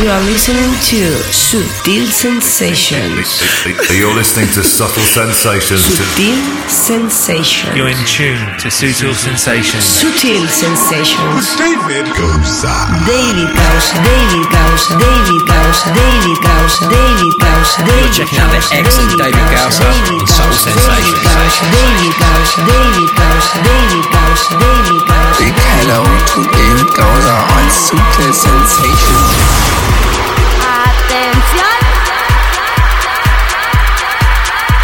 You are listening to Sutil Sensations. You're listening to Subtle Sensations. Sutil Sensations. You're in tune to Sutil Sensations. Sutil Sensations. David Goza. David Gausa, David Gausa, David Gausa, David Gausa, David Gausa, David checking out the excellent David Gausa on Soul Sensations. David Gausa, David Gausa, David Gausa, David Gausa. Big hello to David Gausa on Sutil Sensations.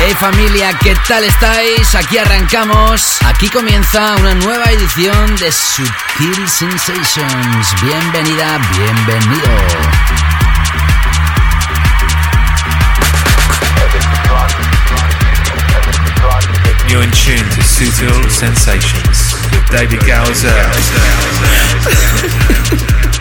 Hey familia, ¿qué tal estáis? Aquí arrancamos. Aquí comienza una nueva edición de Sutil Sensations. Bienvenida, bienvenido. You're in tune to Sutil Sensations with David Gowser.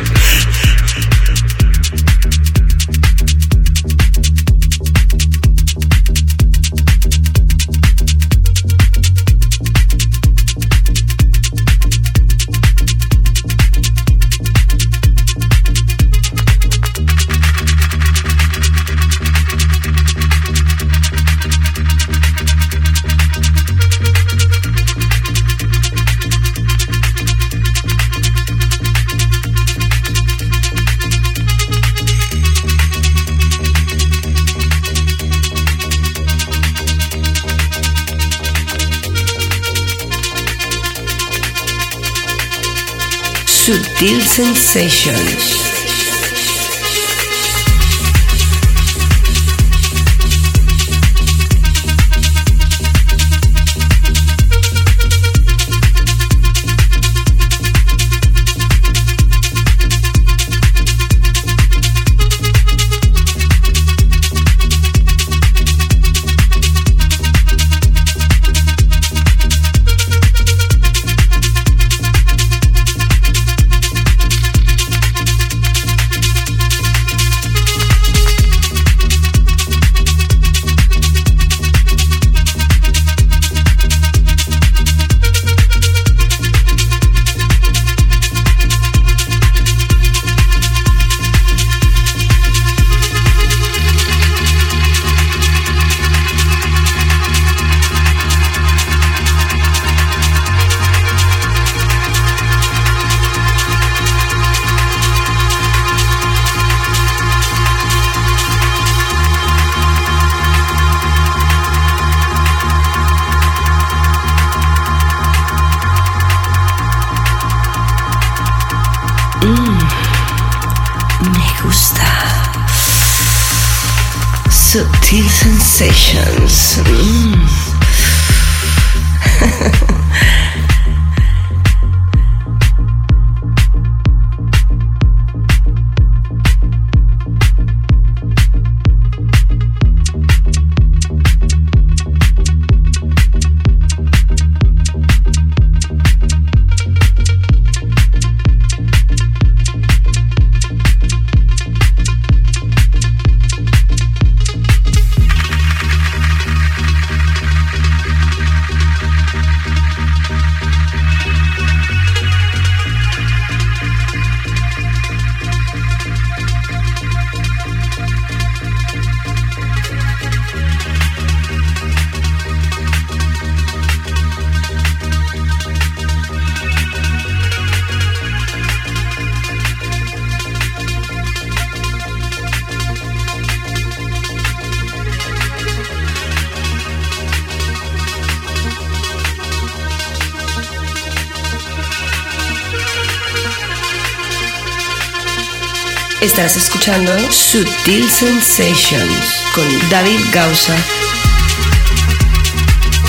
Sutil Sensations. Estás escuchando Sutil Sensations con David Gausa.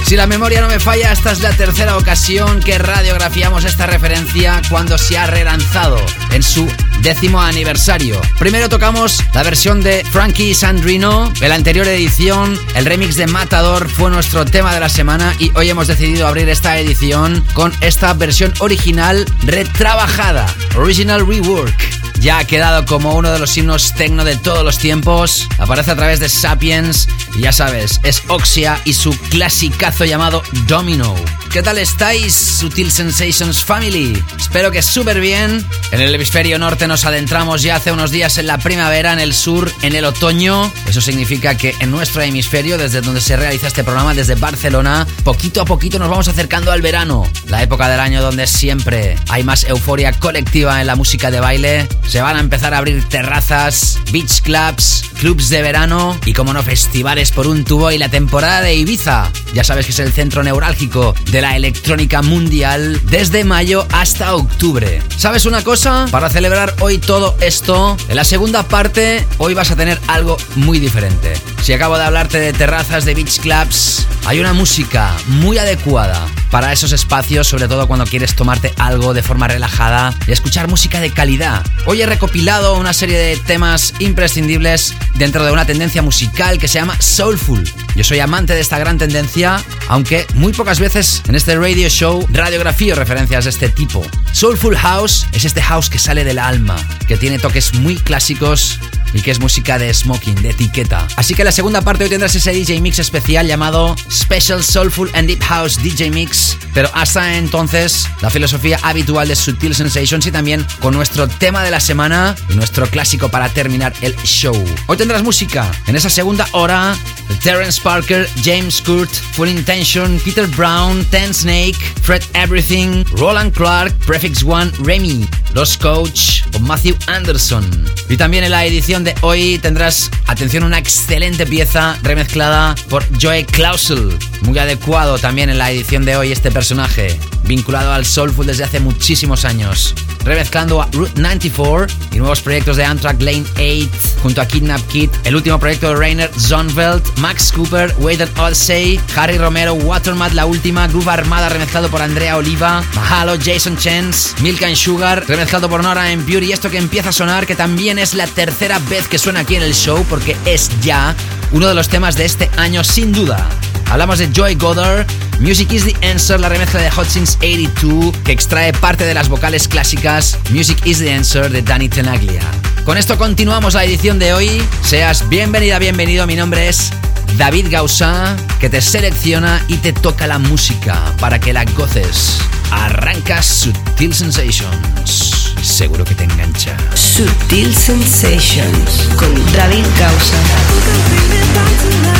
Si la memoria no me falla, esta es la tercera ocasión que radiografiamos esta referencia cuando se ha relanzado en su décimo aniversario. Primero tocamos la versión de Frankie Sandrino de la anterior edición. El remix de Matador fue nuestro tema de la semana y hoy hemos decidido abrir esta edición con esta versión original retrabajada, Original Rework. Ya ha quedado como uno de los himnos tecno de todos los tiempos. Aparece a través de Sapiens y ya sabes, es Oxia y su clasicazo llamado Domino. ¿Qué tal estáis? Sutil Sensations Family. Espero que súper bien. En el hemisferio norte nos adentramos ya hace unos días en la primavera, en el sur en el otoño. Eso significa que en nuestro hemisferio, desde donde se realiza este programa, desde Barcelona, poquito a poquito nos vamos acercando al verano. La época del año donde siempre hay más euforia colectiva en la música de baile. Se van a empezar a abrir terrazas, beach clubs, clubs de verano y, como no, festivales por un tubo y la temporada de Ibiza. Ya sabes que es el centro neurálgico de la electrónica mundial desde mayo hasta octubre. ¿Sabes una cosa? Para celebrar hoy todo esto, en la segunda parte, hoy vas a tener algo muy diferente. Si acabo de hablarte de terrazas, de beach clubs, hay una música muy adecuada para esos espacios, sobre todo cuando quieres tomarte algo de forma relajada y escuchar música de calidad. Hoy he recopilado una serie de temas imprescindibles dentro de una tendencia musical que se llama Soulful. Yo soy amante de esta gran tendencia, aunque muy pocas veces en este radio show radiografío referencias de este tipo. Soulful House es este house que sale del alma, que tiene toques muy clásicos y que es música de smoking, de etiqueta. Así que la segunda parte hoy tendrás ese DJ Mix especial llamado Special Soulful and Deep House DJ Mix. Pero hasta entonces, la filosofía habitual de Sutil Sensations y también con nuestro tema de la semana y nuestro clásico para terminar el show. Hoy tendrás música en esa segunda hora de Terence Parker, James Kurt, Full Intention, Peter Brown, Ten Snake, Fred Everything, Roland Clark, Prefix One, Remy, Los Coach o Matthew Anderson. Y también en la edición de hoy tendrás, atención, una excelente pieza remezclada por Joey Clausel. Muy adecuado también en la edición de hoy este personaje, vinculado al Soulful desde hace muchísimos años. Remezclando a Route 94 y nuevos proyectos de Amtrak Lane 8 junto a Kidnap Kid, el último proyecto de Rainer Zonveld, Max Cooper, Wade and Odsey, Harry Romero, Watermat, la última, Groove Armada remezclado por Andrea Oliva, Mahalo, Jason Chance, Milk and Sugar, remezclado por Nora en Beauty. Esto que empieza a sonar, que también es la tercera vez que suena aquí en el show, porque es ya uno de los temas de este año sin duda. Hablamos de Joy Goddard, Music is the Answer, la remezcla de Since 82, que extrae parte de las vocales clásicas Music is the Answer de Danny Tenaglia. Con esto continuamos la edición de hoy. Seas bienvenida, bienvenido. Mi nombre es David Gausa, que te selecciona y te toca la música para que la goces. Arranca Sutil Sensations. Seguro que te engancha. Sutil Sensations con David Gausa.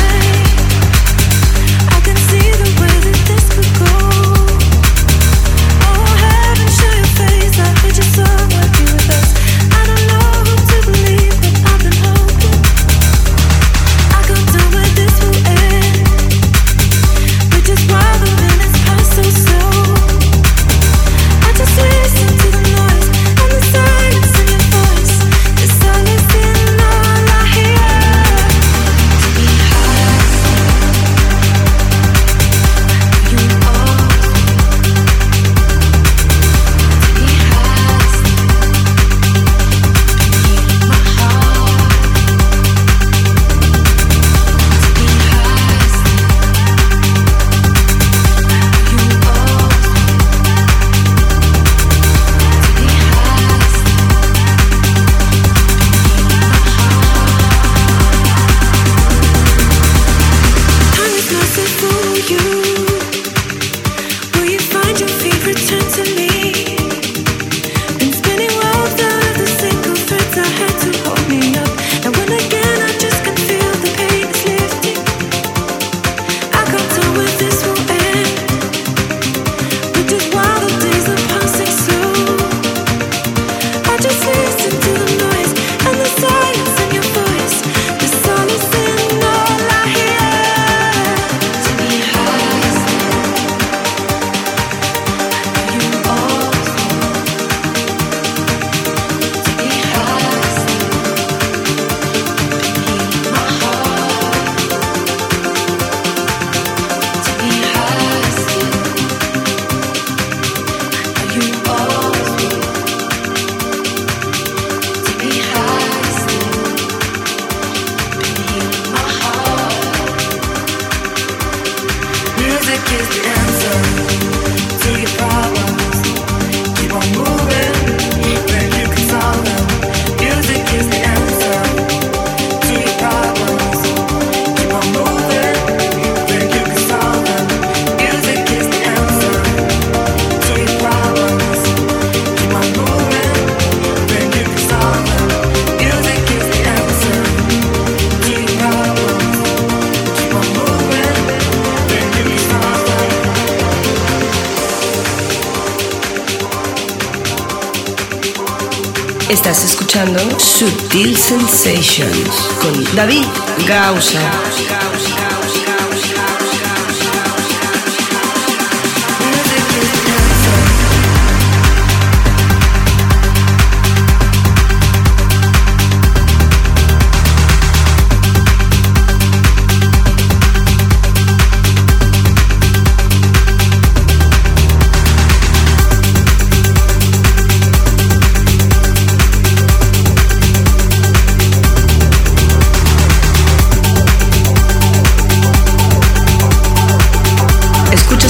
Con David Gausa.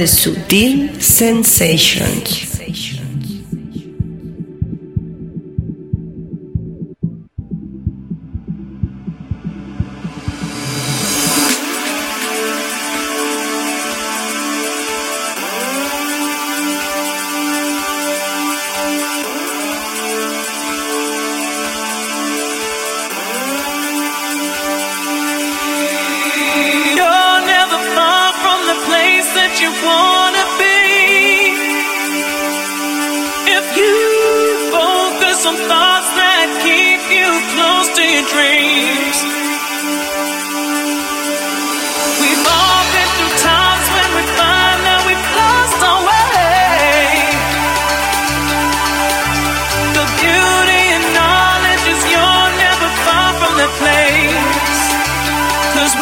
De Sutil Sensations.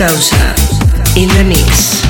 Causa in the mix.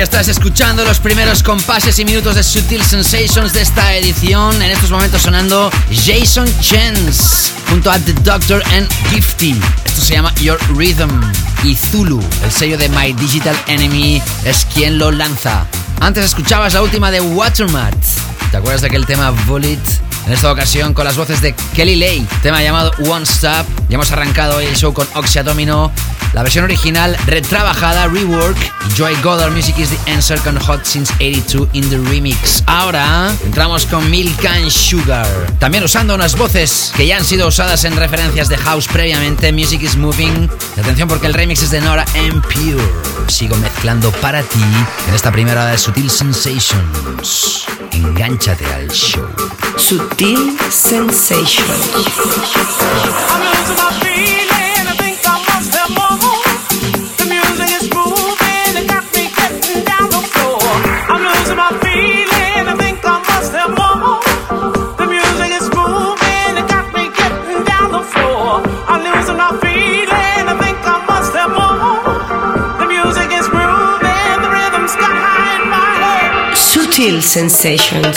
Estás escuchando los primeros compases y minutos de Sutil Sensations de esta edición. En estos momentos sonando Jason Chance junto a The Doctor and Gifty. Esto se llama Your Rhythm. Y Zulu, el sello de My Digital Enemy, es quien lo lanza. Antes escuchabas la última de Watermat. ¿Te acuerdas de aquel tema Bullet? En esta ocasión con las voces de Kelly Lay, tema llamado One Stop. Ya hemos arrancado el show con Oxia Domino, la versión original retrabajada, rework. Y Joy Goddard Music is the answer con Hot Since 82 in the remix. Ahora entramos con Milk and Sugar. También usando unas voces que ya han sido usadas en referencias de House previamente. Music is Moving. Y atención porque el remix es de Nora M. Pure. Sigo mezclando para ti en esta primera hora de Sutil Sensations. Engánchate al show. Sutil Sensations. Feel Sensations.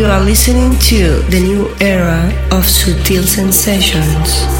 You are listening to the new era of Sutil Sensations.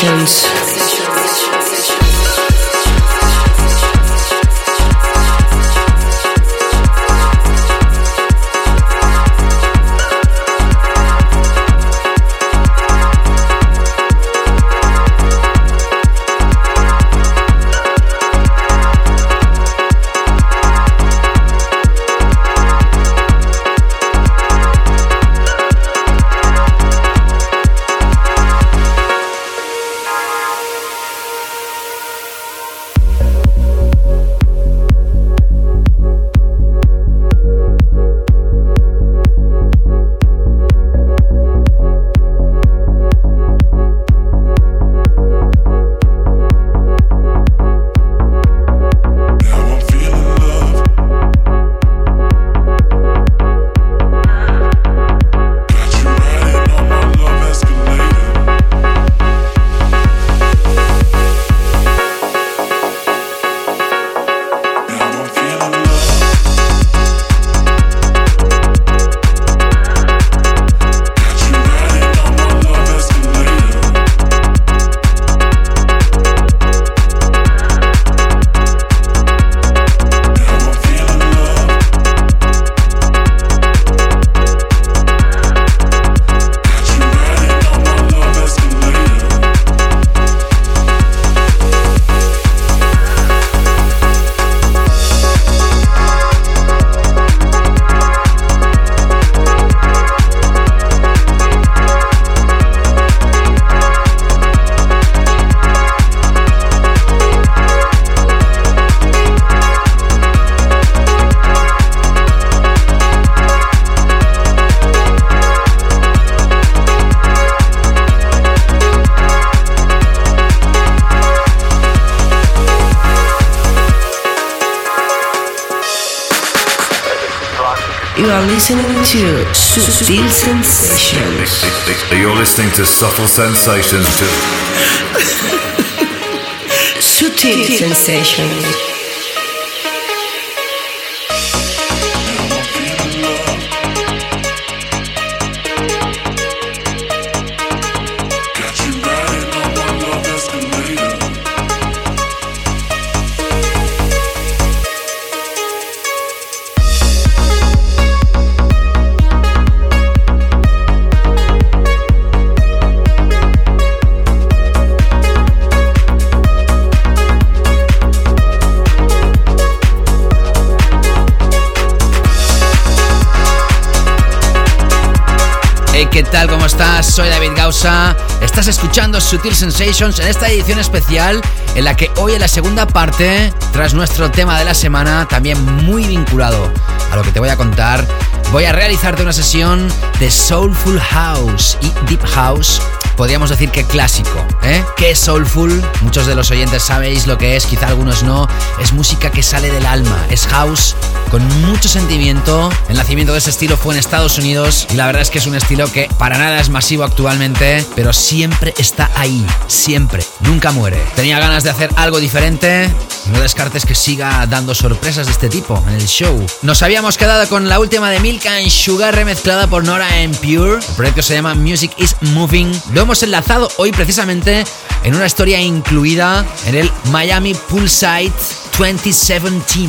Sensations. To Subtle Sensations. Subtle Sensations. ¿Qué tal? ¿Cómo estás? Soy David Gausa. Estás escuchando Sutil Sensations en esta edición especial en la que hoy en la segunda parte, tras nuestro tema de la semana, también muy vinculado a lo que te voy a contar, voy a realizarte una sesión de Soulful House y Deep House podríamos decir que clásico, ¿eh? ¿Qué es soulful? Muchos de los oyentes sabéis lo que es, quizá algunos no. Es música que sale del alma, es house con mucho sentimiento. El nacimiento de ese estilo fue en Estados Unidos y la verdad es que es un estilo que para nada es masivo actualmente, pero siempre está ahí, siempre, nunca muere. Tenía ganas de hacer algo diferente no descartes que siga dando sorpresas de este tipo en el show. Nos habíamos quedado con la última de Milk and Sugar remezclada por Nora and Pure. El proyecto se llama Music is Moving. Lo hemos enlazado hoy precisamente en una historia incluida en el Miami Poolside 2017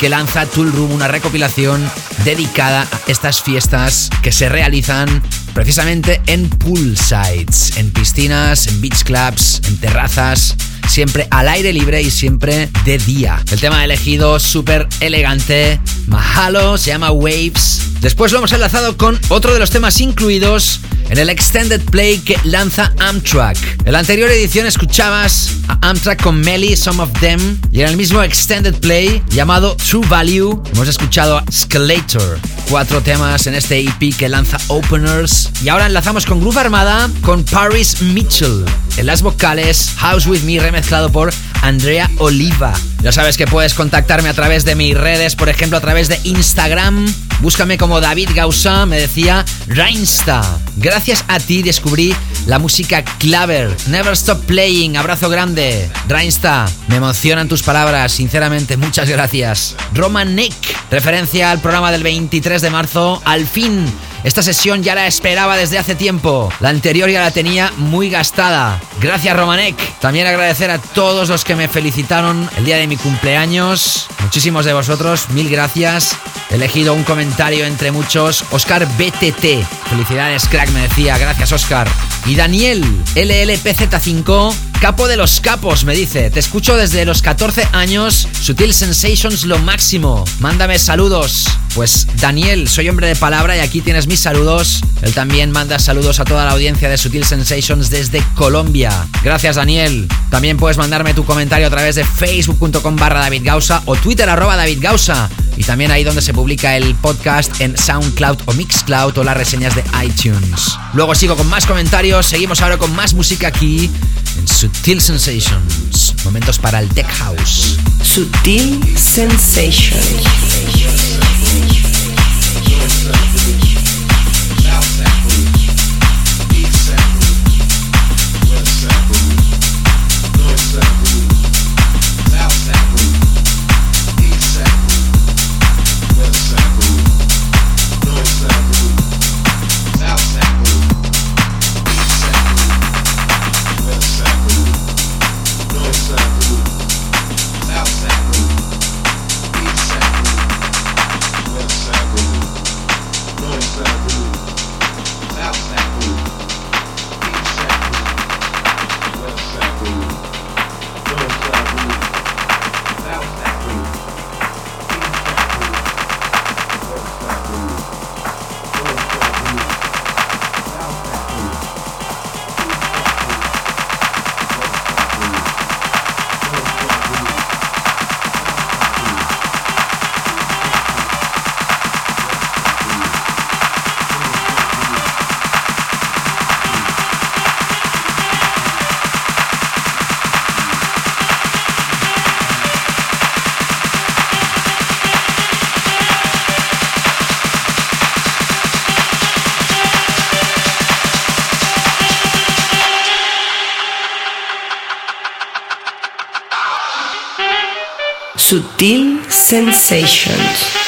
que lanza Tool Room, una recopilación dedicada a estas fiestas que se realizan precisamente en poolsides, en piscinas, en beach clubs, en terrazas siempre al aire libre y siempre de día. El tema elegido súper elegante, Mahalo, se llama Waves. Después lo hemos enlazado con otro de los temas incluidos en el Extended Play que lanza Amtrak. En la anterior edición escuchabas a Amtrak con Melly, Some of Them, y en el mismo Extended Play llamado True Value hemos escuchado a Scalator. Cuatro temas en este EP que lanza Openers. Y ahora enlazamos con Groove Armada con Paris Mitchell. En las vocales, House With Me remezclado por Andrea Oliva. Ya sabes que puedes contactarme a través de mis redes, por ejemplo a través de Instagram. Búscame como David Gausa, me decía Rainsta. Gracias a ti descubrí la música Claver. Never Stop Playing, abrazo grande. Rainsta, me emocionan tus palabras, sinceramente, muchas gracias. Roman Nick, referencia al programa del 23 de marzo. Al fin esta sesión ya la esperaba desde hace tiempo. La anterior ya la tenía muy gastada. Gracias Romanek. También agradecer a todos los que me felicitaron el día de mi cumpleaños. Muchísimos de vosotros, mil gracias. He elegido un comentario entre muchos. Oscar BTT. Felicidades, crack, me decía. Gracias, Oscar. Y Daniel, LLPZ5. Capo de los capos, me dice. Te escucho desde los 14 años. Sutil Sensations lo máximo. Mándame saludos. Pues Daniel, soy hombre de palabra y aquí tienes mis saludos. Él también manda saludos a toda la audiencia de Sutil Sensations desde Colombia. Gracias Daniel. También puedes mandarme tu comentario a través de facebook.com barra David Gausa o twitter arroba David Gausa. Y también ahí donde se publica el podcast en SoundCloud o Mixcloud o las reseñas de iTunes. Luego sigo con más comentarios, seguimos ahora con más música aquí en Sutil Sensations. Momentos para el Tech House. Sutil Sensations. Feel Sensations.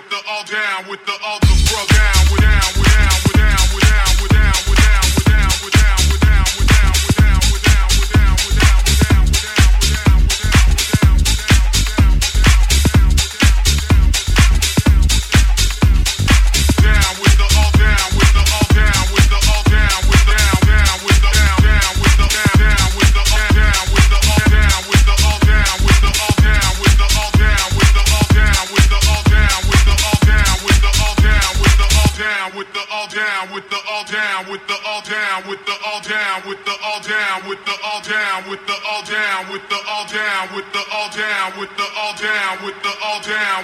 with the all down with the all down.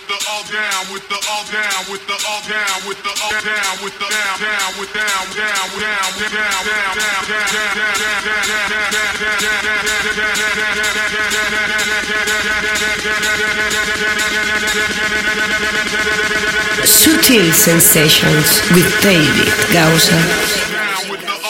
with the all down with the all down with the all down with the all down with the down down with down down down down down down down down down down down Sensations with David Gausser.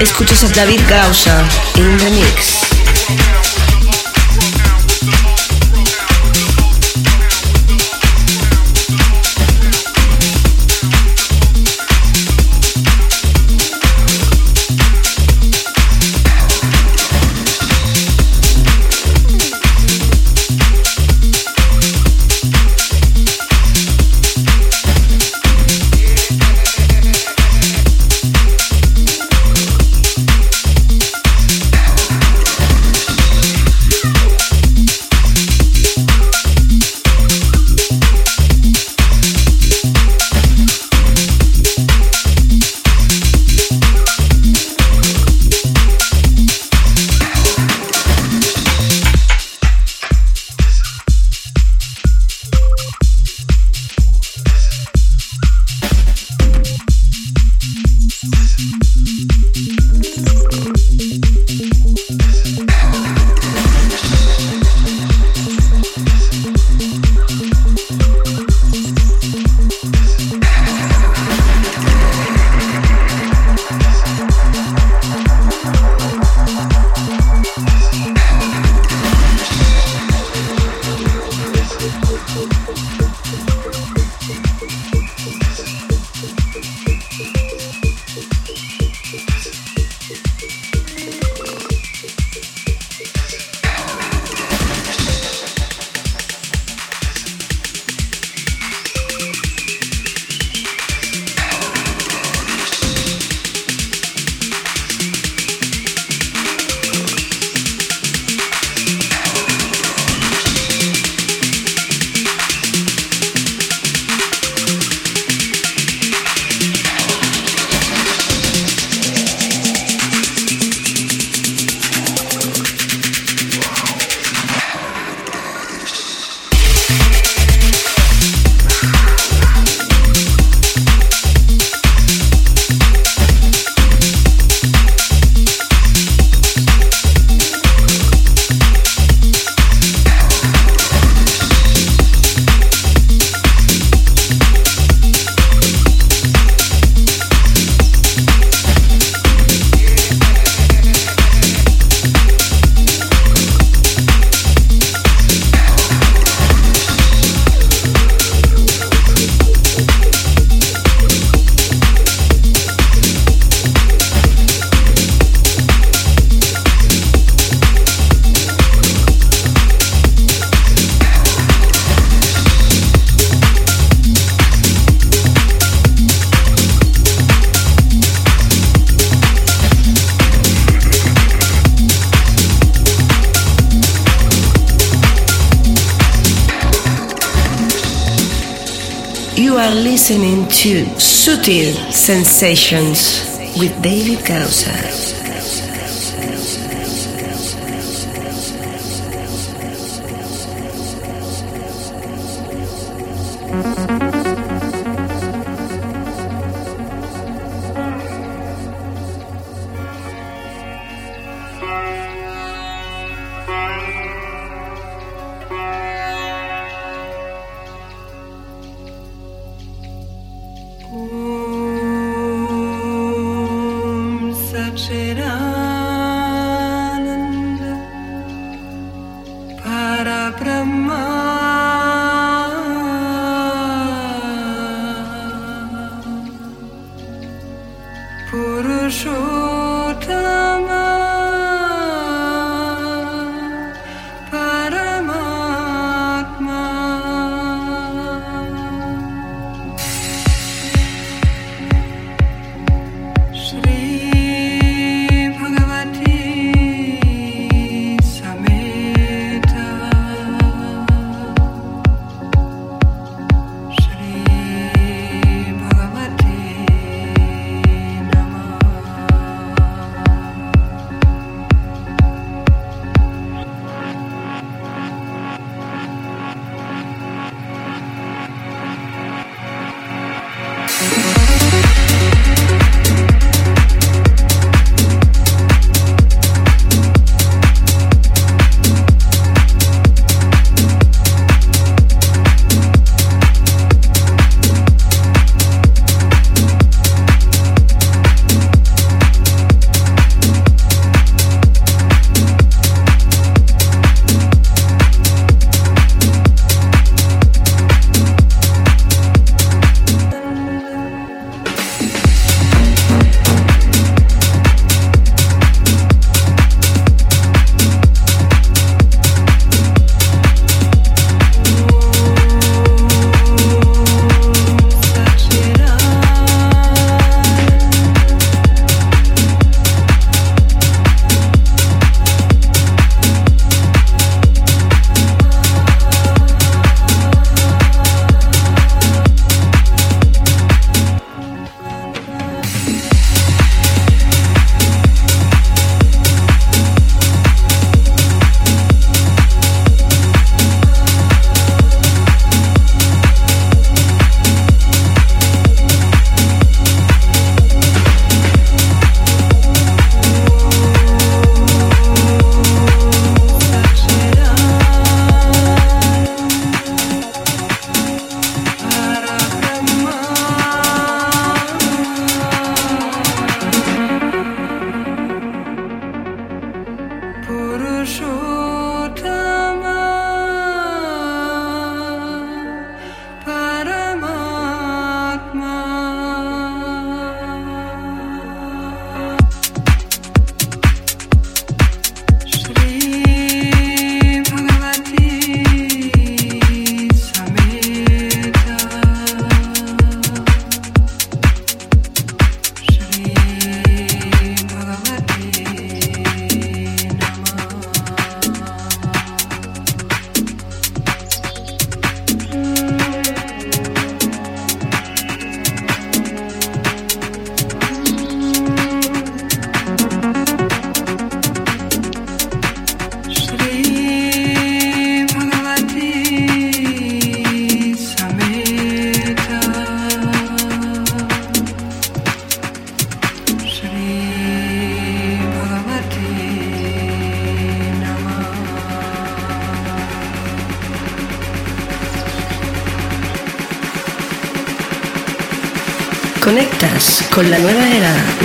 Escuchas a David Gausa en un remix. To Sutil Sensations with David Gausa.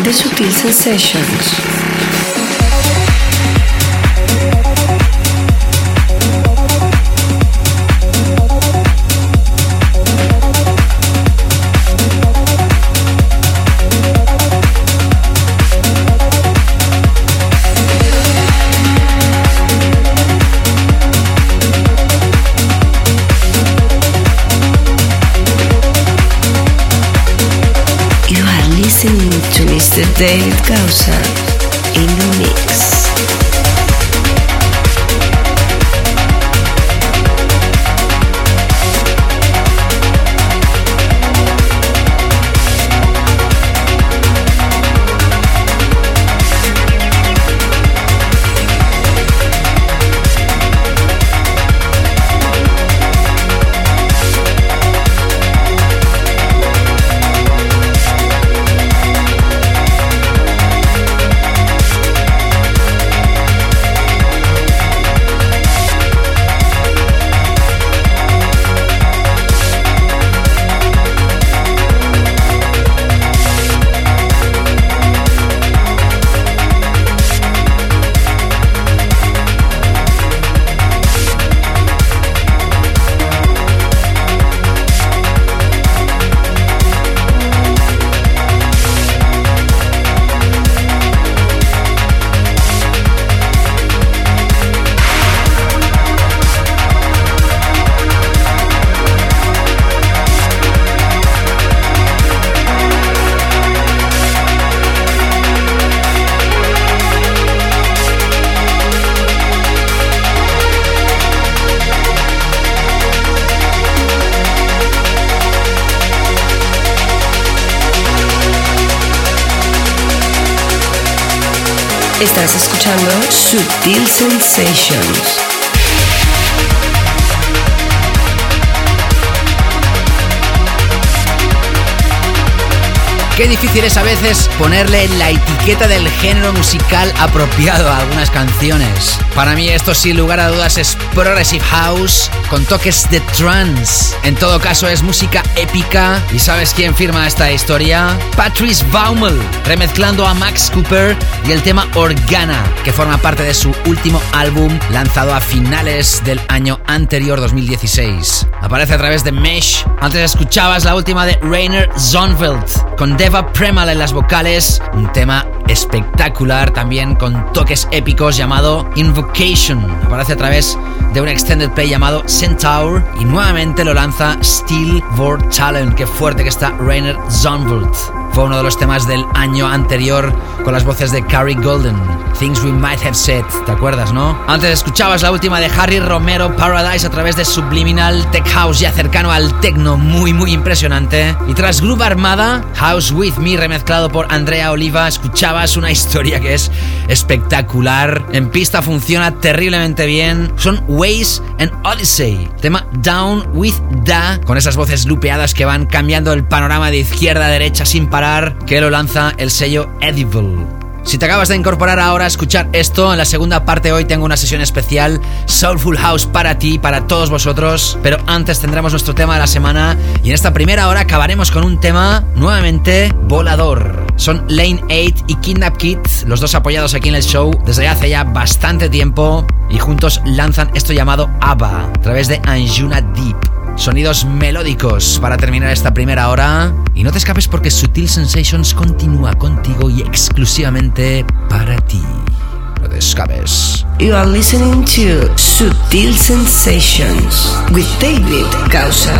Era de Sutil Sensations. Mr. David Gausa in the mix. Estás escuchando Sutil Sensations. Qué difícil es a veces ponerle la etiqueta del género musical apropiado a algunas canciones. Para mí esto sin lugar a dudas es Progressive House con toques de trance. En todo caso es música épica y ¿sabes quién firma esta historia? Patrice Baumel, remezclando a Max Cooper y el tema Organa, que forma parte de su último álbum lanzado a finales del año anterior 2016. Aparece a través de Mesh. Antes escuchabas la última de Rainer Zonfeld con Eva Premal en las vocales, un tema espectacular también con toques épicos llamado Invocation. Aparece a través de un extended play llamado Centaur y nuevamente lo lanza Steel Vor Talent. Qué fuerte que está Rainer Zonvold. Fue uno de los temas del año anterior con las voces de Carrie Golden. Things We Might Have Said, ¿te acuerdas, no? Antes escuchabas la última de Harry Romero, Paradise, a través de Subliminal Tech House, ya cercano al techno, muy, muy impresionante. Y tras Groove Armada, House With Me, remezclado por Andrea Oliva, escuchabas una historia que es espectacular. En pista funciona terriblemente bien. Son Ways and Odyssey. Tema Down With Da, con esas voces lupeadas que van cambiando el panorama de izquierda a derecha sin parar, que lo lanza el sello Edible. Si te acabas de incorporar ahora a escuchar esto, en la segunda parte hoy tengo una sesión especial Soulful House para ti, para todos vosotros, pero antes tendremos nuestro tema de la semana y en esta primera hora acabaremos con un tema nuevamente volador. Son Lane 8 y Kidnap Kids, los dos apoyados aquí en el show desde hace ya bastante tiempo y juntos lanzan esto llamado ABBA a través de Anjuna Deep sonidos melódicos para terminar esta primera hora. Y no te escapes porque Sutil Sensations continúa contigo y exclusivamente para ti. No te escapes. You are listening to Sutil Sensations with David Causa.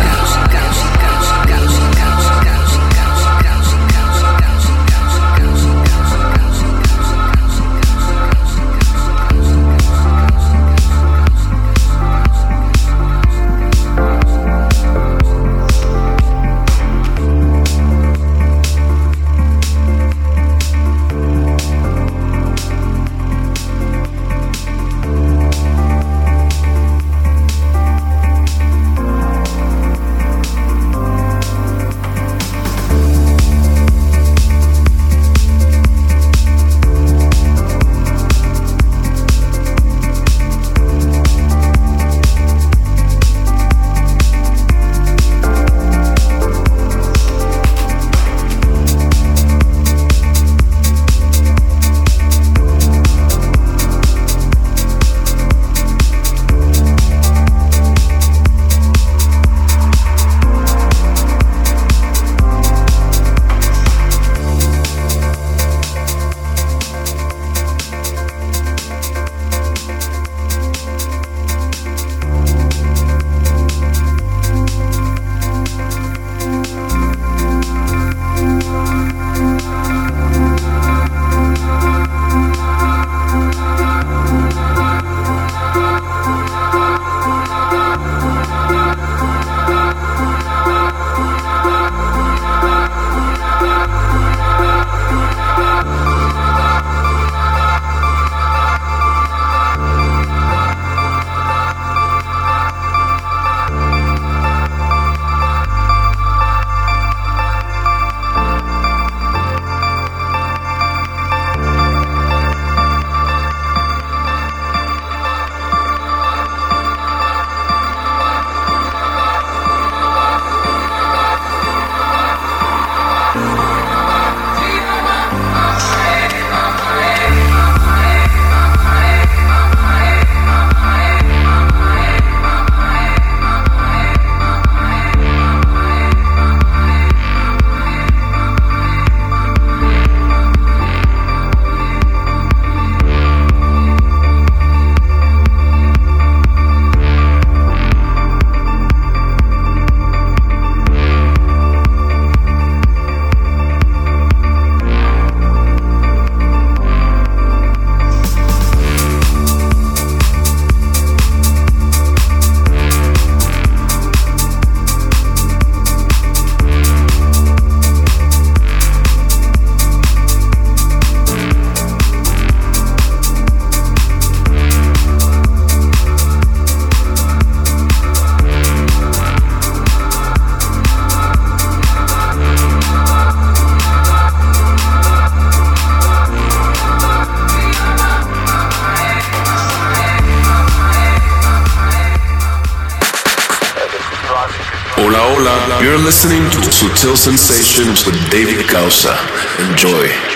Hola, hola. You're listening to Sutil Sensations with David Causa. Enjoy.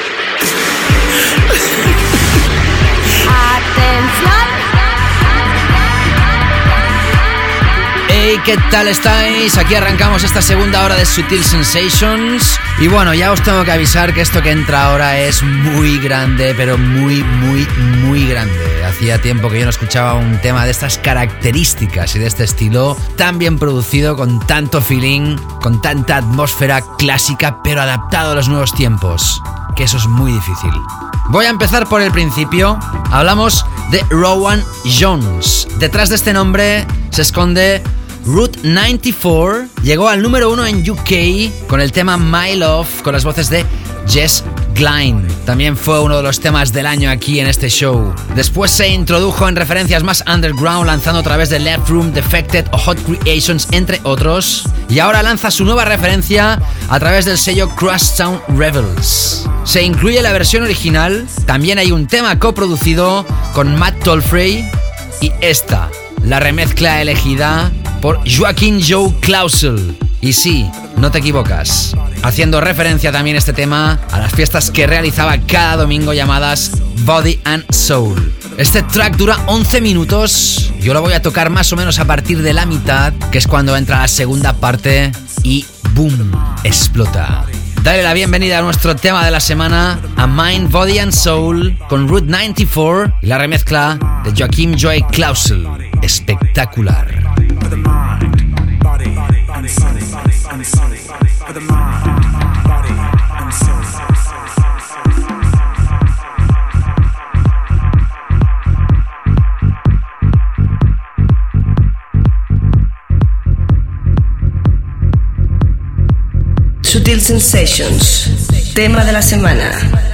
Hey, ¿qué tal estáis? Aquí arrancamos esta segunda hora de Sutil Sensations. Y bueno, ya os tengo que avisar que esto que entra ahora es muy grande, pero muy, muy, muy grande. Hacía tiempo que yo no escuchaba un tema de estas características y de este estilo, tan bien producido, con tanto feeling, con tanta atmósfera clásica, pero adaptado a los nuevos tiempos. Que eso es muy difícil. Voy a empezar por el principio. Hablamos de Rowan Jones. Detrás de este nombre se esconde Route 94. Llegó al número uno en UK con el tema My Love con las voces de Jess Glynne. También fue uno de los temas del año aquí en este show. Después se introdujo en referencias más underground lanzando a través de Left Room, Defected o Hot Creations entre otros. Y ahora lanza su nueva referencia a través del sello Crosstown Rebels. Se incluye la versión original, también hay un tema coproducido con Matt Tolfrey y esta, la remezcla elegida por Joaquín Joe Clausel. Y sí, no te equivocas. Haciendo referencia también este tema a las fiestas que realizaba cada domingo llamadas Body and Soul. Este track dura 11 minutos. Yo lo voy a tocar más o menos a partir de la mitad, que es cuando entra la segunda parte y boom, explota. Dale la bienvenida a nuestro tema de la semana, a Mind, Body and Soul, con Route 94 y la remezcla de Joaquim Joy Clausel. Espectacular. Sutil Sensations. Tema de la semana.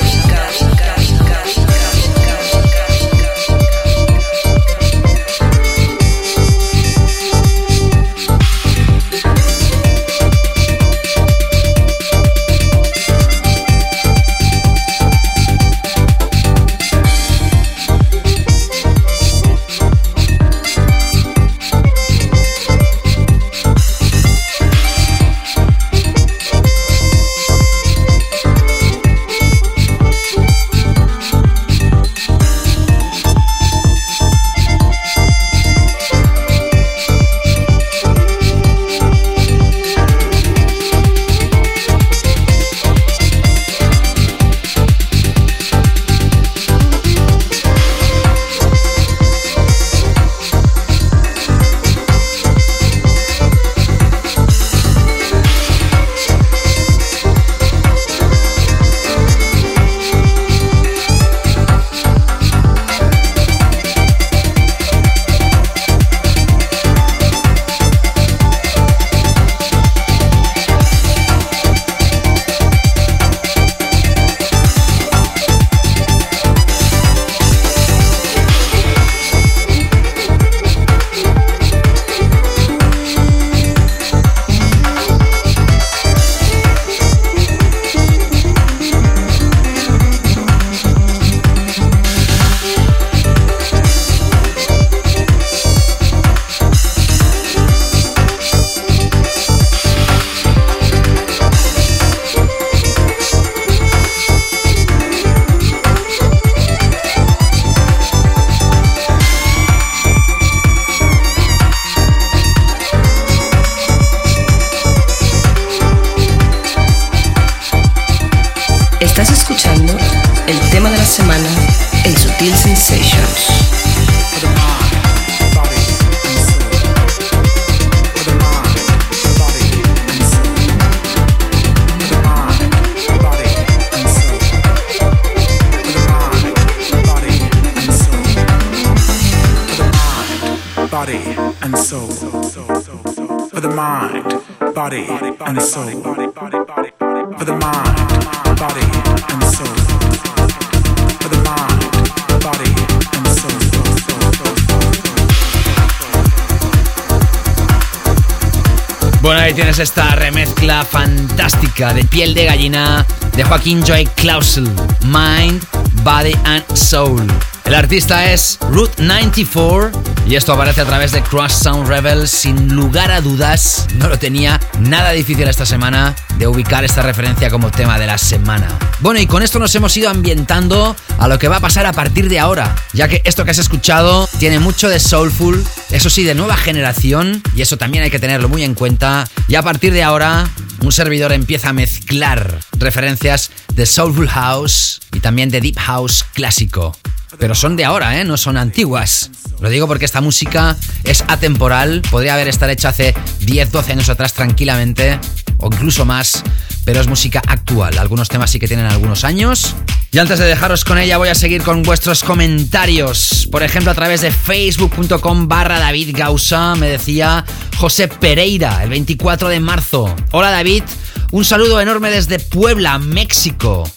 De Joaquín Joy Clausel, Mind, Body and Soul. El artista es Route 94 y esto aparece a través de Crush Sound Rebel. Sin lugar a dudas, no lo tenía nada difícil esta semana de ubicar esta referencia como tema de la semana. Bueno, y con esto nos hemos ido ambientando a lo que va a pasar a partir de ahora, ya que esto que has escuchado tiene mucho de soulful, eso sí, de nueva generación, y eso también hay que tenerlo muy en cuenta. Y a partir de ahora, un servidor empieza a mezclar referencias de Soulful House y también de Deep House clásico. Pero son de ahora, ¿eh? No son antiguas. Lo digo porque esta música es atemporal, podría haber estado hecha hace 10, 12 años atrás tranquilamente, o incluso más, pero es música actual. Algunos temas sí que tienen algunos años. Y antes de dejaros con ella, voy a seguir con vuestros comentarios. Por ejemplo, a través de facebook.com barra David Gausa, me decía José Pereira, el 24 de marzo. Hola David, un saludo enorme desde Puebla, México.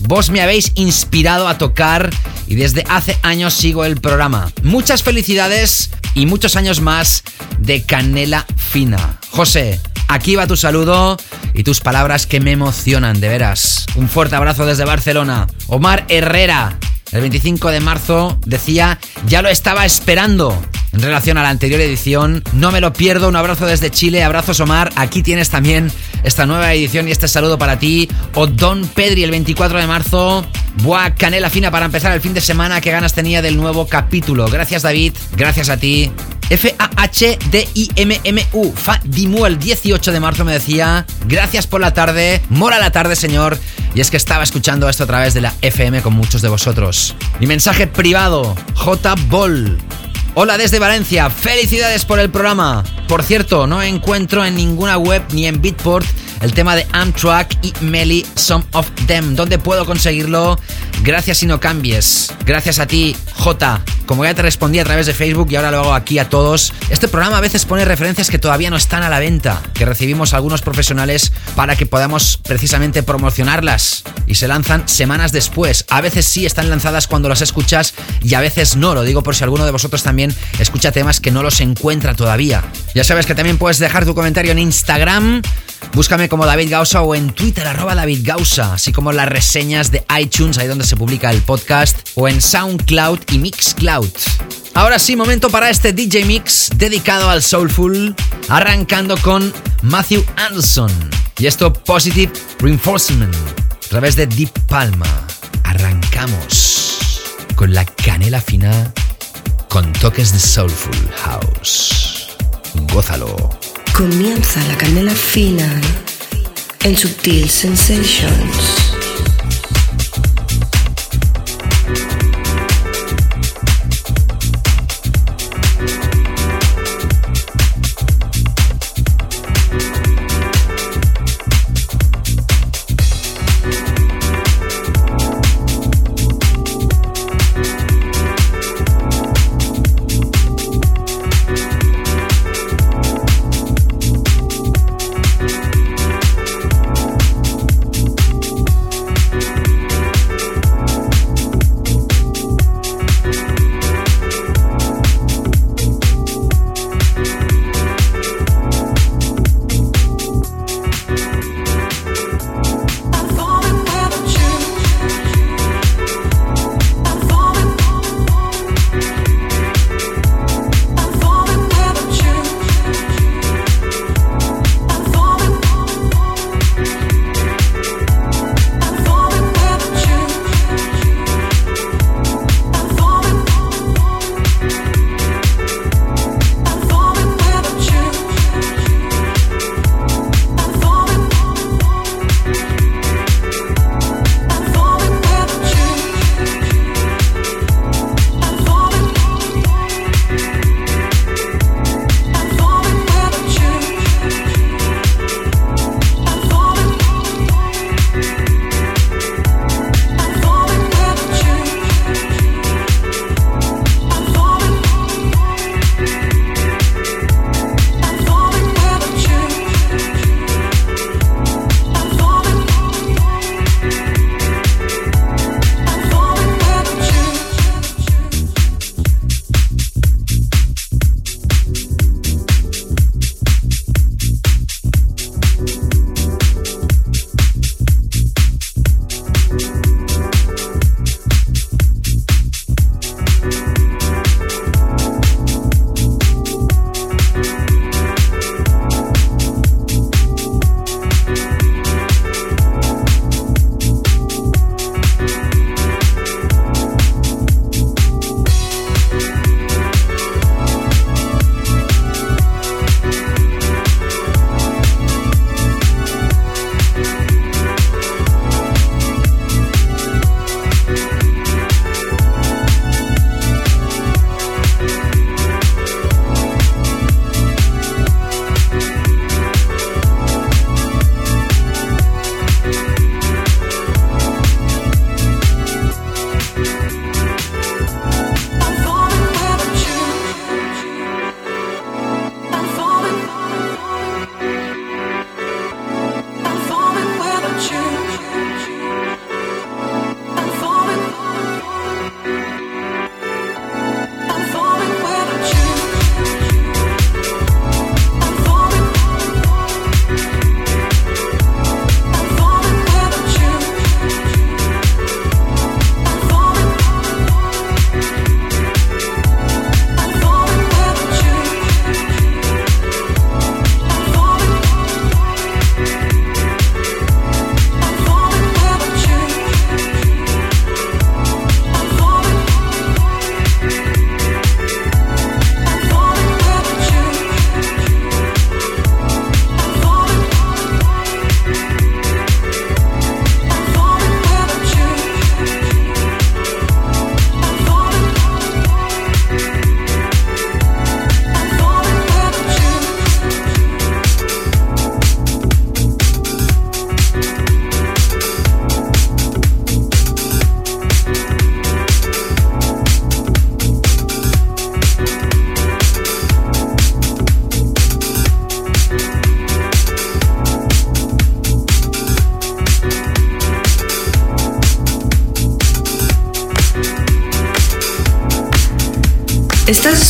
Vos me habéis inspirado a tocar y desde hace años sigo el programa. Muchas felicidades y muchos años más de Canela Fina. José, aquí va tu saludo y tus palabras que me emocionan, de veras. Un fuerte abrazo desde Barcelona. Omar Herrera, el 25 de marzo, decía, ya lo estaba esperando. En relación a la anterior edición, no me lo pierdo. Un abrazo desde Chile, abrazos Omar. Aquí tienes también esta nueva edición y este saludo para ti. O Don Pedri, el 24 de marzo. Buah, canela fina para empezar el fin de semana. Qué ganas tenía del nuevo capítulo. Gracias, David. Gracias a ti. F-A-H-D-I-M-M-U. Fadimu, el 18 de marzo me decía, gracias por la tarde, mora la tarde, señor. Y es que estaba escuchando esto a través de la FM con muchos de vosotros. Mi mensaje privado, J. Ball. Hola desde Valencia, felicidades por el programa. Por cierto, no encuentro en ninguna web ni en Beatport el tema de Amtrak y Melly Some of Them. ¿Dónde puedo conseguirlo? Gracias y no cambies. Gracias a ti, J. Como ya te respondí a través de Facebook y ahora lo hago aquí a todos, este programa a veces pone referencias que todavía no están a la venta, que recibimos algunos profesionales para que podamos precisamente promocionarlas y se lanzan semanas después. A veces sí están lanzadas cuando las escuchas y a veces no. Lo digo por si alguno de vosotros también escucha temas que no los encuentra todavía. Ya sabes que también puedes dejar tu comentario en Instagram. Búscame como David Gausa o en Twitter arroba David Gausa, así como las reseñas de iTunes, ahí donde se publica el podcast, o en SoundCloud y Mixcloud. Ahora sí, momento para este DJ Mix dedicado al Soulful, arrancando con Matthew Anderson. Y esto Positive Reinforcement, a través de Deep Palma. Arrancamos con la canela fina, con toques de Soulful House. Gózalo. Comienza la canela fina en Subtil Sensations.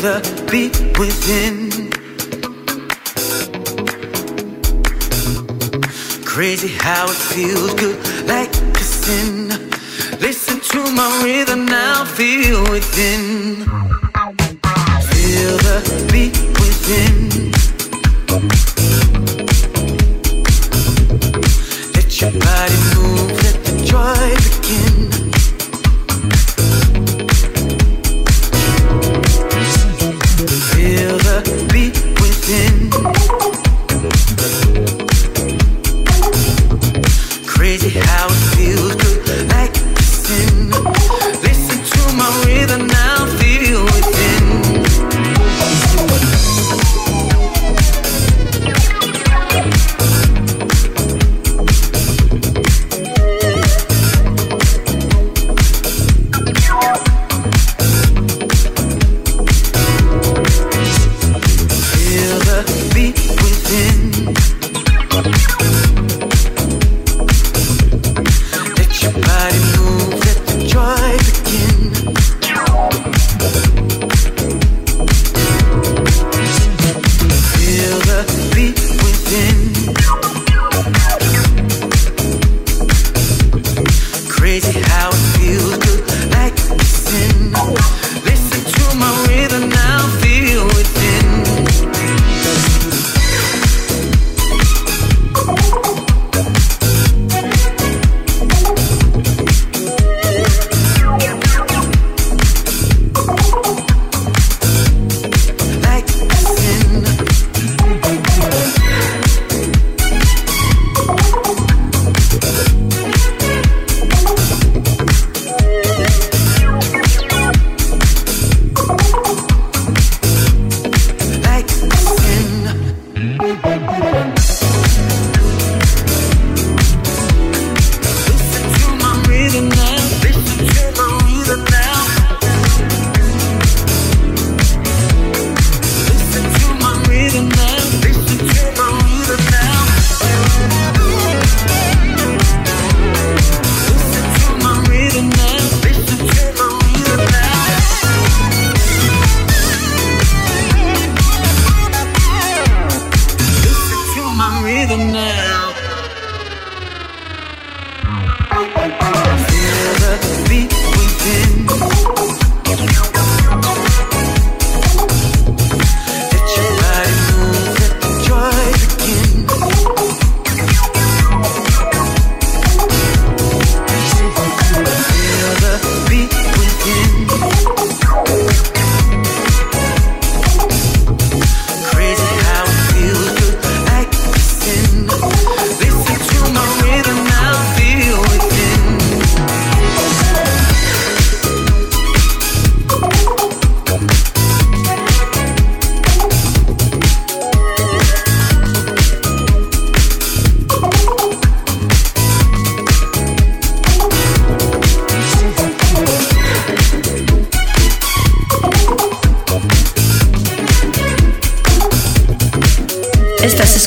the beat within. Crazy how it feels good like a sin. Listen to my rhythm now, feel within. Feel the beat within. Let your body move, let the joy.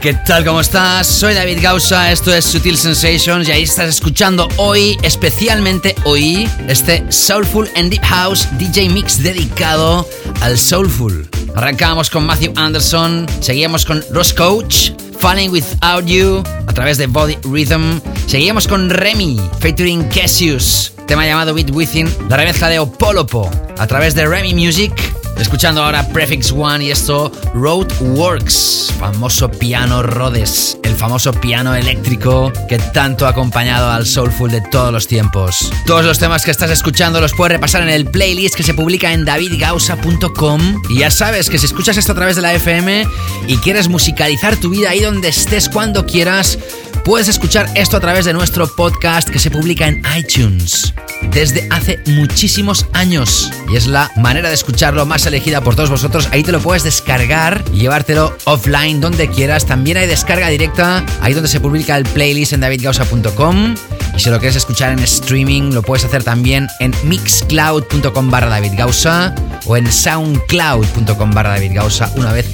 ¿Qué tal? ¿Cómo estás? Soy David Gausa, esto es Sutil Sensations y ahí estás escuchando hoy, especialmente hoy, este Soulful and Deep House DJ Mix dedicado al Soulful. Arrancamos con Matthew Anderson, seguíamos con Ross Coach, Falling Without You, a través de Body Rhythm, seguíamos con Remy, featuring Cassius, tema llamado Beat Within, la remezcla de Opolopo, a través de Remy Music, Escuchando ahora Prefix One y esto Road Works, famoso piano Rhodes, el famoso piano eléctrico que tanto ha acompañado al Soulful de todos los tiempos. Todos los temas que estás escuchando los puedes repasar en el playlist que se publica en davidgausa.com y ya sabes que si escuchas esto a través de la FM y quieres musicalizar tu vida ahí donde estés cuando quieras, puedes escuchar esto a través de nuestro podcast que se publica en iTunes desde hace muchísimos años y es la manera de escucharlo más elegida por todos vosotros. Ahí te lo puedes descargar y llevártelo offline donde quieras. También hay descarga directa ahí donde se publica el playlist en davidgausa.com. Y si lo quieres escuchar en streaming, lo puedes hacer también en mixcloud.com barra davidgausa o en soundcloud.com barra davidgausa una vez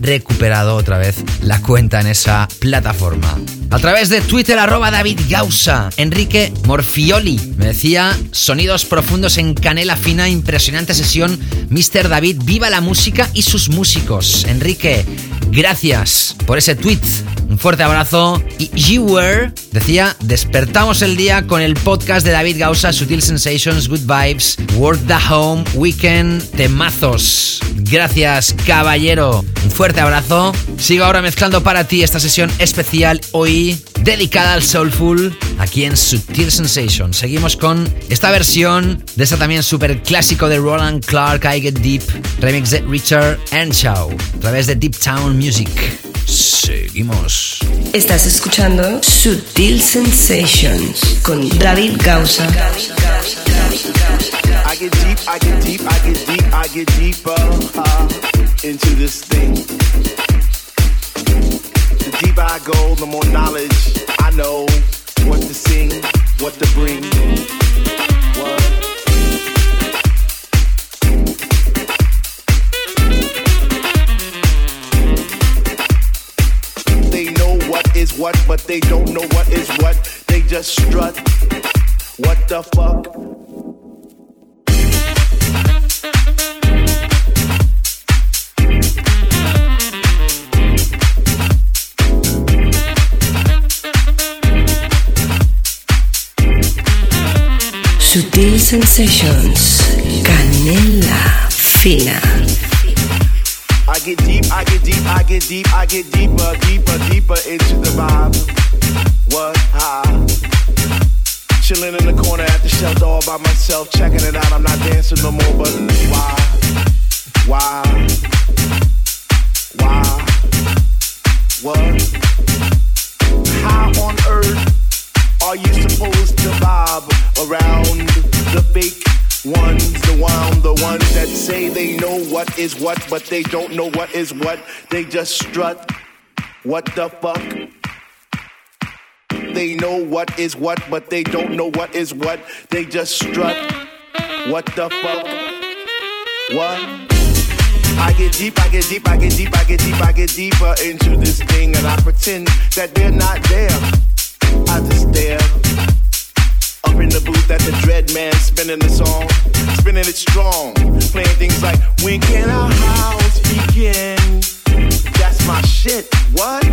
recuperado otra vez la cuenta en esa plataforma. A través de Twitter, arroba David Gausa. Enrique Morfioli me decía: sonidos profundos en canela fina, impresionante sesión. Mr. David, viva la música y sus músicos. Enrique, gracias por ese tweet. Un fuerte abrazo. Y G-Ware decía: despertamos el día con el podcast de David Gausa, Sutil Sensations, Good Vibes, Work the Home, Weekend, temazos. Gracias, caballero. Un fuerte abrazo. Sigo ahora mezclando para ti esta sesión especial hoy dedicada al Soulful aquí en Sutil Sensation. Seguimos con esta versión de esta también super clásico de Roland Clark, I Get Deep, remix de Richard Earnshaw, a través de Deep Town Music. Seguimos. Estás escuchando Sutil Sensations con David Gausa. I get deep, I get deep, I get deep, I get deeper uh, into this thing. Deeper I go, the more knowledge I know what to sing, what to bring. What? They know what is what, but they don't know what is what. They just strut. What the fuck? Sutil Sensations. Canela fina. I get deep, I get deep, I get deep, I get deeper, deeper, deeper into the vibe. What? Ah. Chilling in the corner at the shelter all by myself, checking it out. I'm not dancing no more, but why? Why? Why? What? Are you supposed to bob around the fake ones, the one, the ones that say they know what is what, but they don't know what is what. They just strut. What the fuck? They know what is what, but they don't know what is what. They just strut. What the fuck? What? I get deep, I get deep, I get deep, I get deep, I get deeper into this thing, and I pretend that they're not there. I just. Up in the booth at the Dread Man spinning the song, spinning it strong, playing things like When can our house begin? That's my shit. What?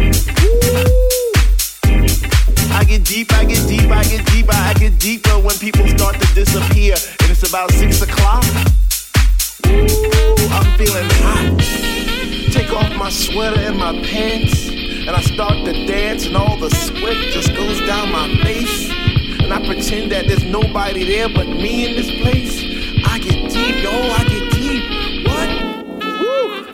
I get deep, I get deep, I get deeper, I get deeper when people start to disappear, and it's about six o'clock. I'm feeling hot. Take off my sweater and my pants, and I start to dance, and all the sweat just goes down my face. And I pretend that there's nobody there but me in this place. I get deep, yo, I get deep. What? Woo.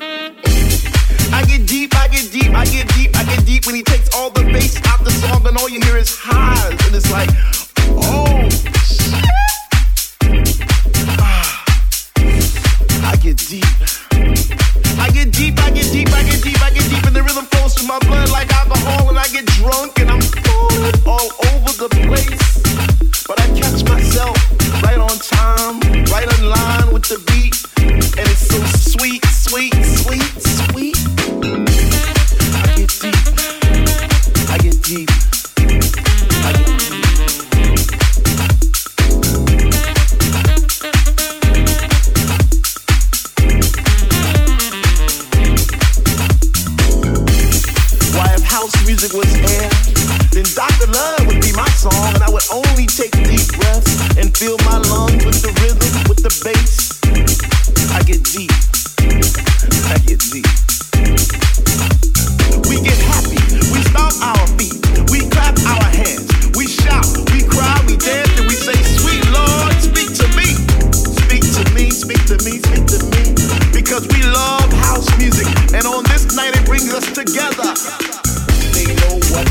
I get deep, I get deep, I get deep, I get deep when he takes all the bass out the song, and all you hear is highs, and it's like, oh shit. Ah. I get deep. I get deep, I get deep, I get deep, I get deep, and the rhythm through my blood like alcohol, and I get drunk and I'm falling all over the place. But I catch myself right on time, right in line with the beat, and it's so sweet, sweet. Music was air, then Dr. Love would be my song, and I would only take deep breaths and fill my lungs with the rhythm, with the bass. I get deep. I get deep. We get happy, we stomp our feet, we clap our hands, we shout, we cry, we dance, and we say, Sweet Lord, speak to me. Speak to me, speak to me, speak to me. Because we love house music, and on this night it brings us together.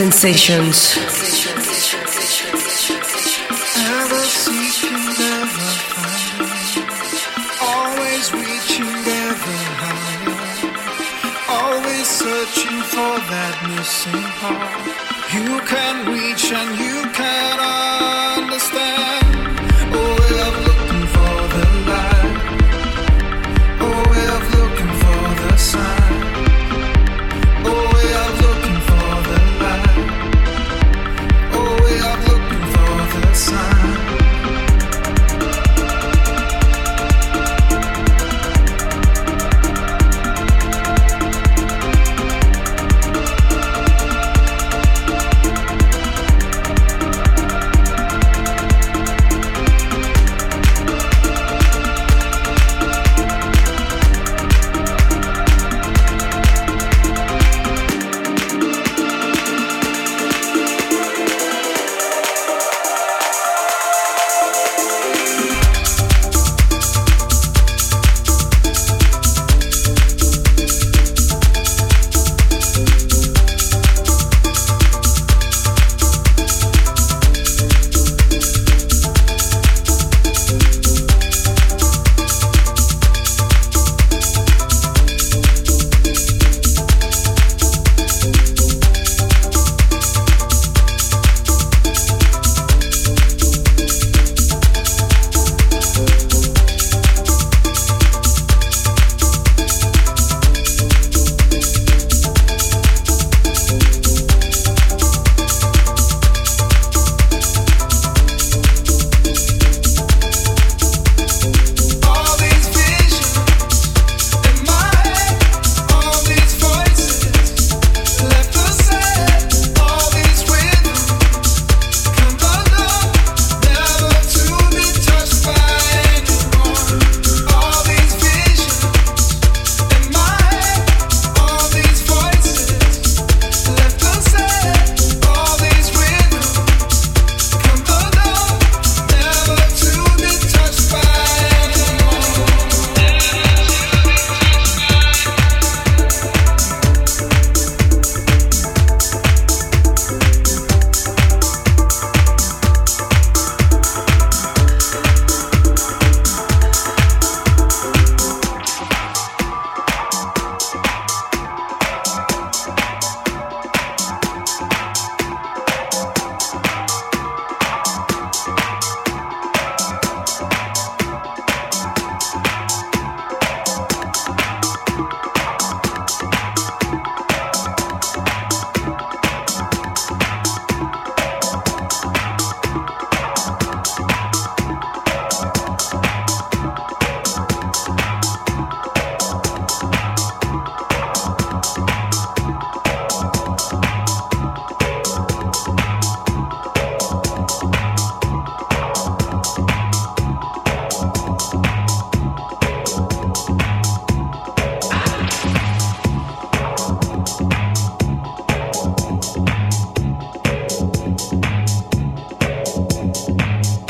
Sensations.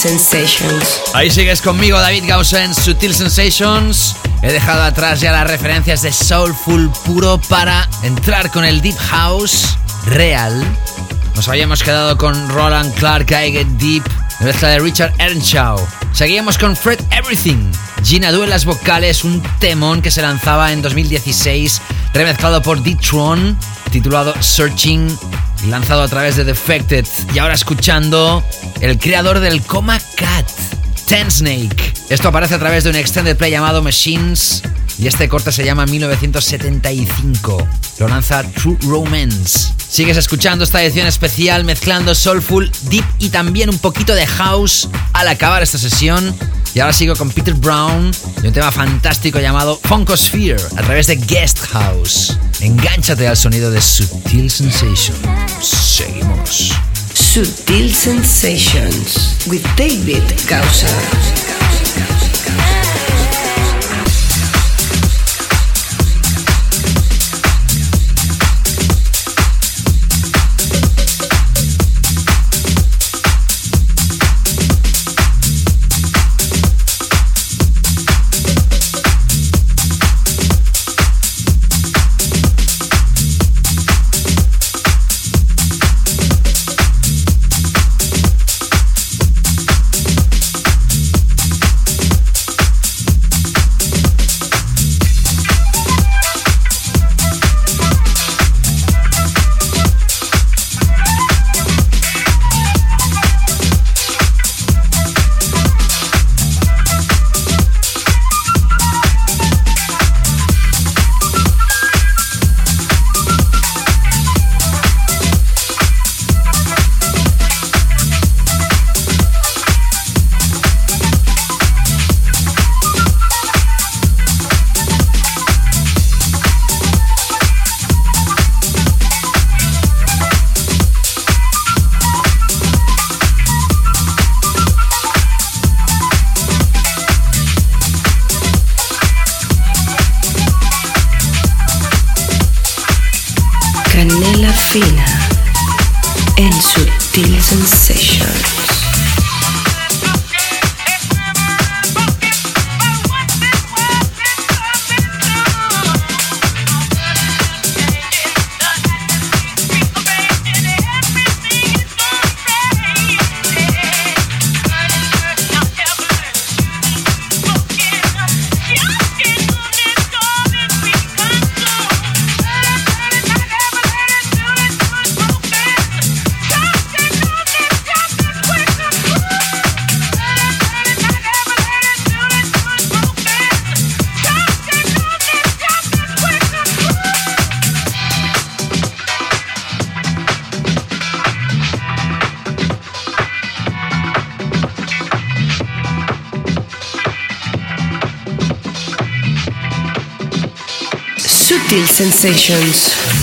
Sensations. Ahí sigues conmigo, David Gausa en Sutil Sensations. He dejado atrás ya las referencias de Soulful puro para entrar con el Deep House real. Nos habíamos quedado con Roland Clark, I Get Deep, la mezcla de Richard Earnshaw. Seguíamos con Fred Everything, Gina Due en las vocales, un temón que se lanzaba en 2016, remezclado por D-Tron, titulado Searching, lanzado a través de Defected. Y ahora escuchando el creador del Coma Cat, Ten Snake. Esto aparece a través de un extended play llamado Machines. Y este corte se llama 1975. Lo lanza True Romance. Sigues escuchando esta edición especial mezclando soulful, deep y también un poquito de house al acabar esta sesión. Y ahora sigo con Peter Brown y un tema fantástico llamado Funkosphere a través de Guest House. Engánchate al sonido de Sutil Sensation. Seguimos. Sutil Sensations with David Gausa. Sensations.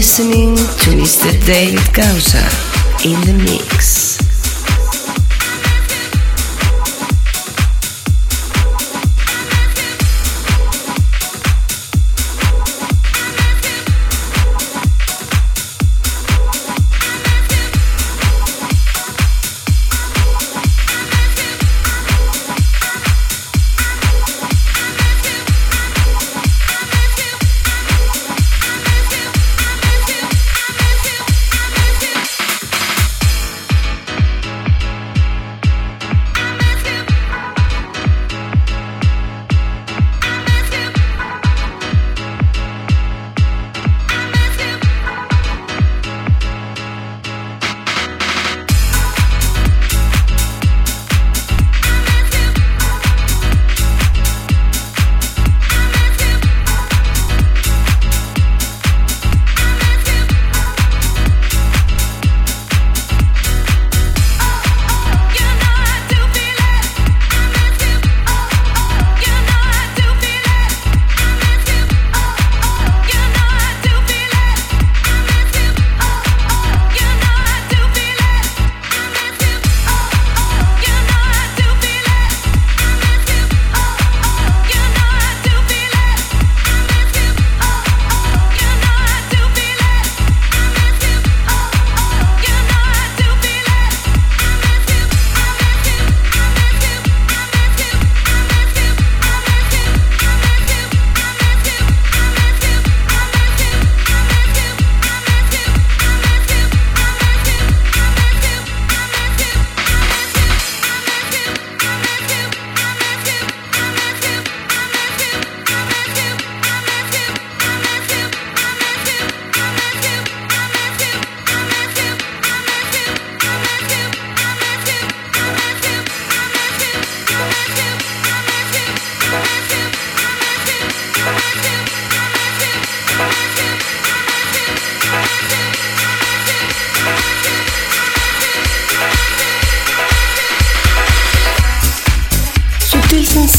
Listening to Mr. David Causa in the mix.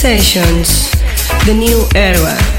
Sensations, the new era.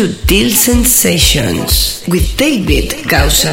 Sutil Sensations with David Gausa.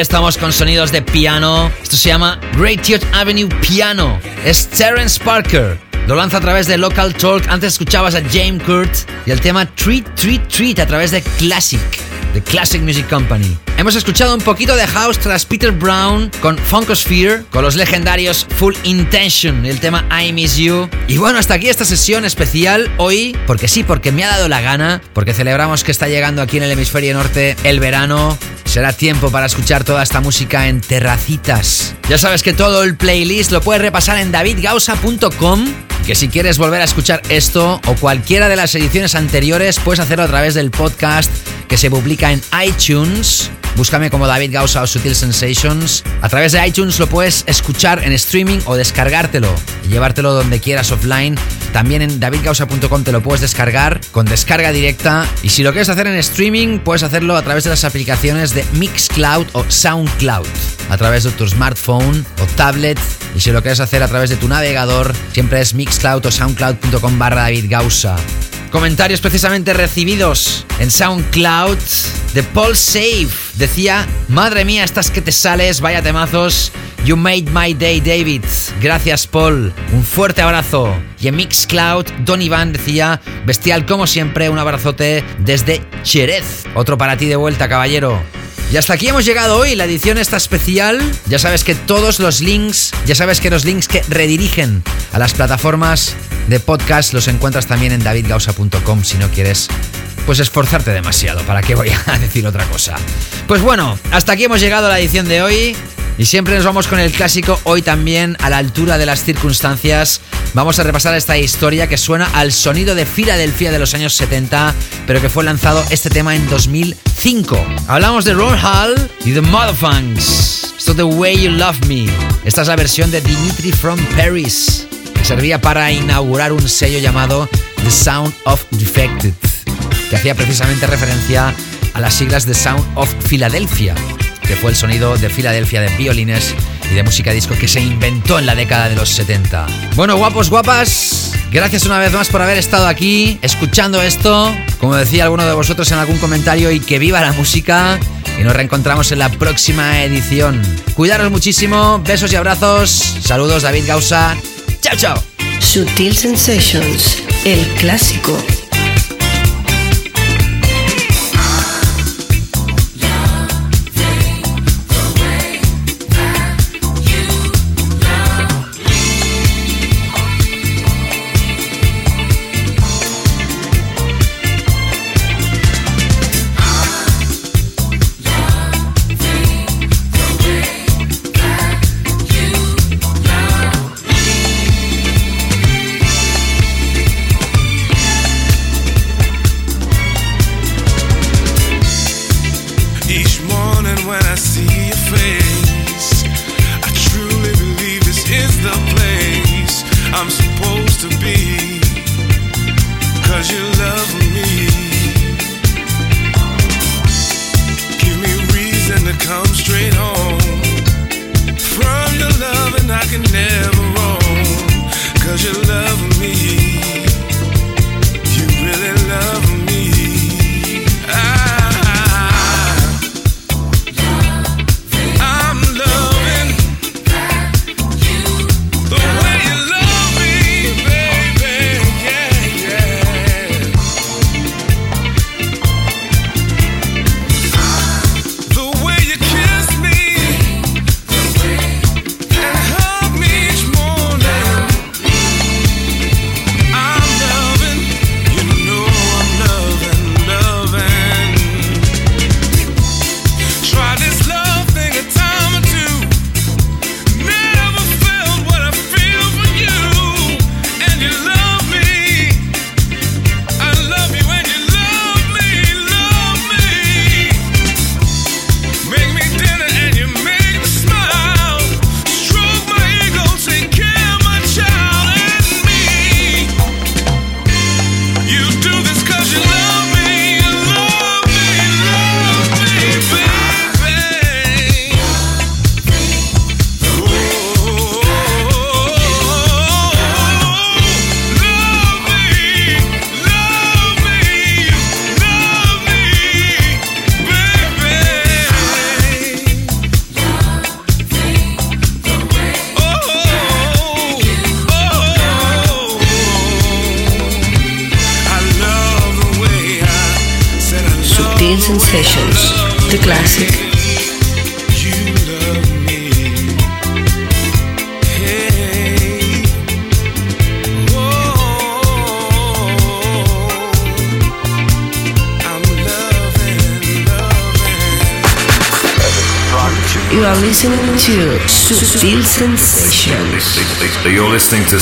Estamos con sonidos de piano. Esto se llama Great Yacht Avenue Piano. Es Terence Parker. Lo lanza a través de Local Talk. Antes escuchabas a James Kurt y el tema Treat, Treat, Treat a través de Classic, de Classic Music Company. Hemos escuchado un poquito de house tras Peter Brown con Funkosphere, con los legendarios Full Intention el tema I Miss You. Y bueno, hasta aquí esta sesión especial hoy, porque sí, porque me ha dado la gana, porque celebramos que está llegando aquí en el hemisferio norte el verano. Será tiempo para escuchar toda esta música en terracitas. Ya sabes que todo el playlist lo puedes repasar en davidgausa.com. Que si quieres volver a escuchar esto o cualquiera de las ediciones anteriores, puedes hacerlo a través del podcast que se publica en iTunes. Búscame como David Gausa o Sutil Sensations. A través de iTunes lo puedes escuchar en streaming o descargártelo y llevártelo donde quieras offline. También en davidgausa.com te lo puedes descargar con descarga directa. Y si lo quieres hacer en streaming, puedes hacerlo a través de las aplicaciones de Mixcloud o Soundcloud. A través de tu smartphone o tablet. Y si lo quieres hacer a través de tu navegador, siempre es mixcloud o soundcloud.com barra David Gausa. Comentarios precisamente recibidos en SoundCloud de Paul Save. Decía, madre mía, estas que te sales, vaya temazos. You made my day, David. Gracias, Paul. Un fuerte abrazo. Y en Mixcloud, Don Iván decía, bestial como siempre, un abrazote desde Cherez. Otro para ti de vuelta, caballero. Y hasta aquí hemos llegado hoy, la edición está especial. Ya sabes que todos los links, ya sabes que los links que redirigen a las plataformas de podcast los encuentras también en davidgausa.com si no quieres pues esforzarte demasiado, ¿para qué voy a decir otra cosa? Pues bueno, hasta aquí hemos llegado a la edición de hoy. Y siempre nos vamos con el clásico, hoy también a la altura de las circunstancias. Vamos a repasar esta historia que suena al sonido de Filadelfia de los años 70, pero que fue lanzado este tema en 2005. Hablamos de Ron Hall y The Motherfunks. Esto The Way You Love Me. Esta es la versión de Dimitri from Paris, que servía para inaugurar un sello llamado The Sound of Defected, que hacía precisamente referencia a las siglas de Sound of Philadelphia que fue el sonido de Filadelfia de violines y de música disco que se inventó en la década de los 70. Bueno, guapos, guapas, gracias una vez más por haber estado aquí escuchando esto. Como decía alguno de vosotros en algún comentario, y que viva la música. Y nos reencontramos en la próxima edición. Cuidaros muchísimo, besos y abrazos. Saludos, David Gausa. Chao, chao. Sutil Sensations, el clásico.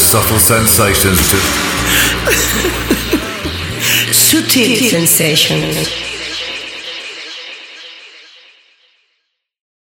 Subtle Sensations. to. Subtle Sensations.